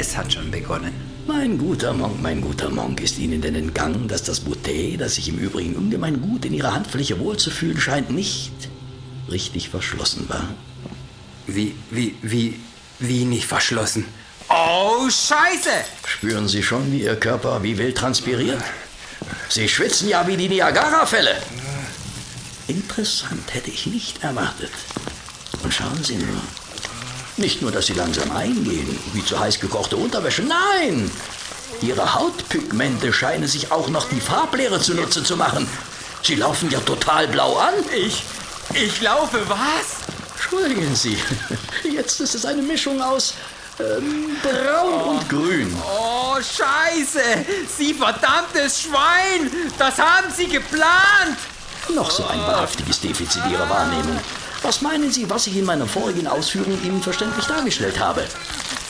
es hat schon begonnen. Mein guter Monk, mein guter Monk, ist Ihnen denn entgangen, dass das Bouteille, das sich im Übrigen ungemein gut in Ihrer Handfläche wohlzufühlen scheint, nicht richtig verschlossen war? Wie, wie, wie, wie nicht verschlossen? Oh, Scheiße! Spüren Sie schon, wie Ihr Körper wie wild transpiriert? Sie schwitzen ja wie die Niagara-Fälle. Interessant hätte ich nicht erwartet. Und schauen Sie nur. Nicht nur, dass Sie langsam eingehen, wie zu heiß gekochte Unterwäsche, nein! Ihre Hautpigmente scheinen sich auch noch die Farblehre zunutze zu machen. Sie laufen ja total blau an. Ich, ich laufe was? Entschuldigen Sie, jetzt ist es eine Mischung aus ähm, braun oh. und grün. Oh, scheiße! Sie verdammtes Schwein! Das haben Sie geplant! Noch so ein wahrhaftiges Defizit Ihrer Wahrnehmung. Was meinen Sie, was ich in meiner vorigen Ausführung Ihnen verständlich dargestellt habe?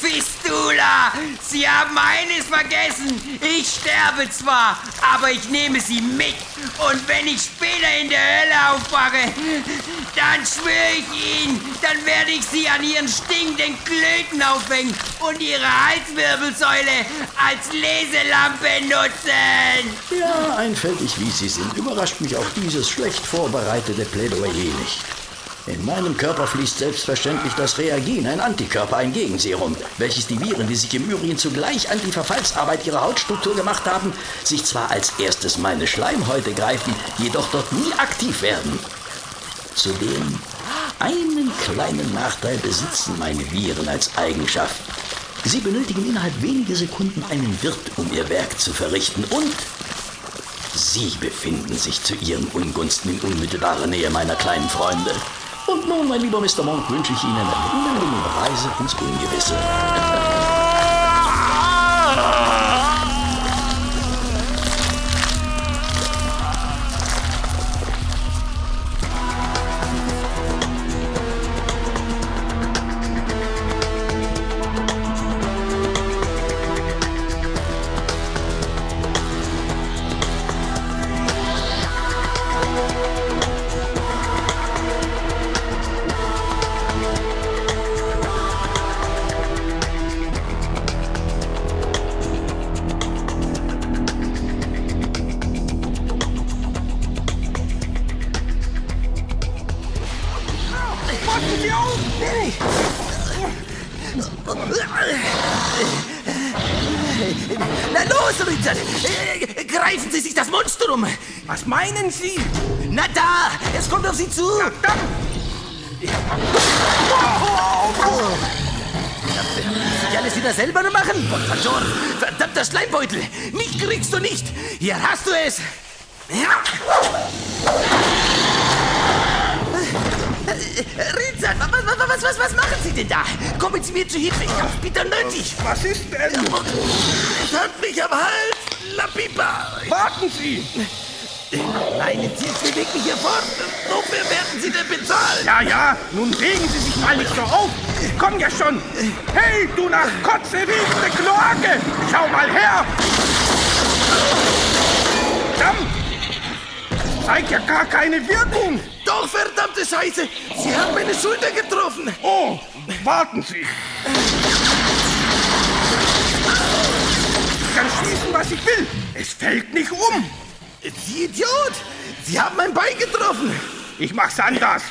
Fistula! Sie haben eines vergessen. Ich sterbe zwar, aber ich nehme Sie mit. Und wenn ich später in der Hölle aufwache, dann schwöre ich Ihnen, dann werde ich Sie an Ihren stinkenden Klöten aufhängen und Ihre Halswirbelsäule als Leselampe nutzen. Ja, einfältig wie Sie sind, überrascht mich auch dieses schlecht vorbereitete Plädoyer nicht. In meinem Körper fließt selbstverständlich das Reagin, ein Antikörper, ein Gegenserum, welches die Viren, die sich im Übrigen zugleich an die Verfallsarbeit ihrer Hautstruktur gemacht haben, sich zwar als erstes meine Schleimhäute greifen, jedoch dort nie aktiv werden. Zudem einen kleinen Nachteil besitzen meine Viren als Eigenschaft. Sie benötigen innerhalb weniger Sekunden einen Wirt, um ihr Werk zu verrichten und Sie befinden sich zu Ihren Ungunsten in unmittelbarer Nähe meiner kleinen Freunde. Und nun, mein lieber Mr. Monk, wünsche ich Ihnen eine unangenehme Reise ins Ungewisse. Na los, Richard! Greifen Sie sich das Monstrum! Was meinen Sie? Na da! Es kommt auf Sie zu! Na dann! Ich alles wieder selber machen? Verdammter Schleimbeutel! Mich kriegst du nicht! Hier hast du es! Ja. Rizan, was, was, was, was machen Sie denn da? Kommen Sie mir zu Hilfe, ich hab's bitter nötig. Was ist denn? Es hat mich am Hals, La Pipa. Warten Sie! Meinen Sie, es bewegt mich hier fort? Wofür werden Sie denn bezahlt? Ja, ja, nun regen Sie sich mal nicht so auf. Ich komm ja schon. Hey, du nach Kotze riechende Kloake! Schau mal her! Zeigt ja gar keine Wirkung. Doch, verdammte Scheiße! Sie haben meine Schulter getroffen! Oh, warten Sie! Ich kann schießen, was ich will. Es fällt nicht um. Sie Idiot! Sie haben mein Bein getroffen! Ich mach's anders.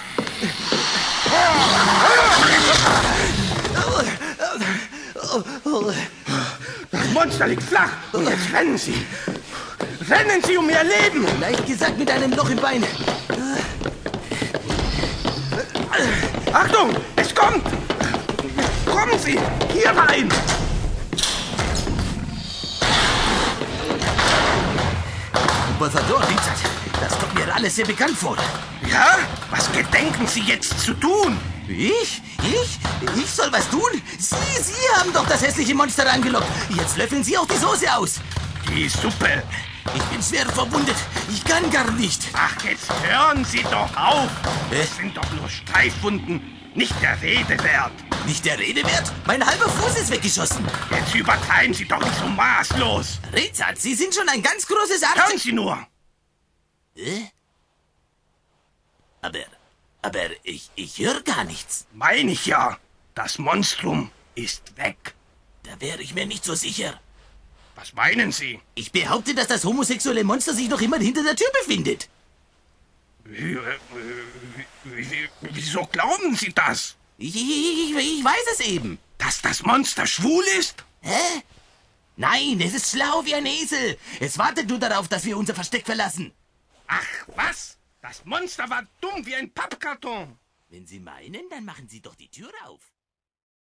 Das Monster liegt flach und jetzt rennen Sie. Rennen Sie um Ihr Leben! Leicht gesagt mit einem Loch im Bein. Achtung, es kommt! Kommen Sie, hier rein! Botador, Richard, das kommt mir alles sehr bekannt vor. Ja? Was gedenken Sie jetzt zu tun? Ich? Ich? Ich soll was tun? Sie, Sie haben doch das hässliche Monster angelockt. Jetzt löffeln Sie auch die Soße aus. Die Suppe. Ich bin schwer verwundet. Ich kann gar nicht. Ach, jetzt hören Sie doch auf. Das sind doch nur Streifwunden. Nicht der Rede wert. Nicht der Rede wert? Mein halber Fuß ist weggeschossen. Jetzt übertreiben Sie doch nicht so maßlos. Richard, Sie sind schon ein ganz großes Hören Arzt. Sie nur. Äh? Aber, aber ich, ich höre gar nichts. Meine ich ja. Das Monstrum ist weg. Da wäre ich mir nicht so sicher. Was meinen Sie? Ich behaupte, dass das homosexuelle Monster sich noch immer hinter der Tür befindet. Äh, wie, wie, wieso glauben Sie das? Ich, ich, ich weiß es eben. Dass das Monster schwul ist? Hä? Nein, es ist schlau wie ein Esel. Es wartet nur darauf, dass wir unser Versteck verlassen. Ach, was? Das Monster war dumm wie ein Pappkarton. Wenn Sie meinen, dann machen Sie doch die Tür auf.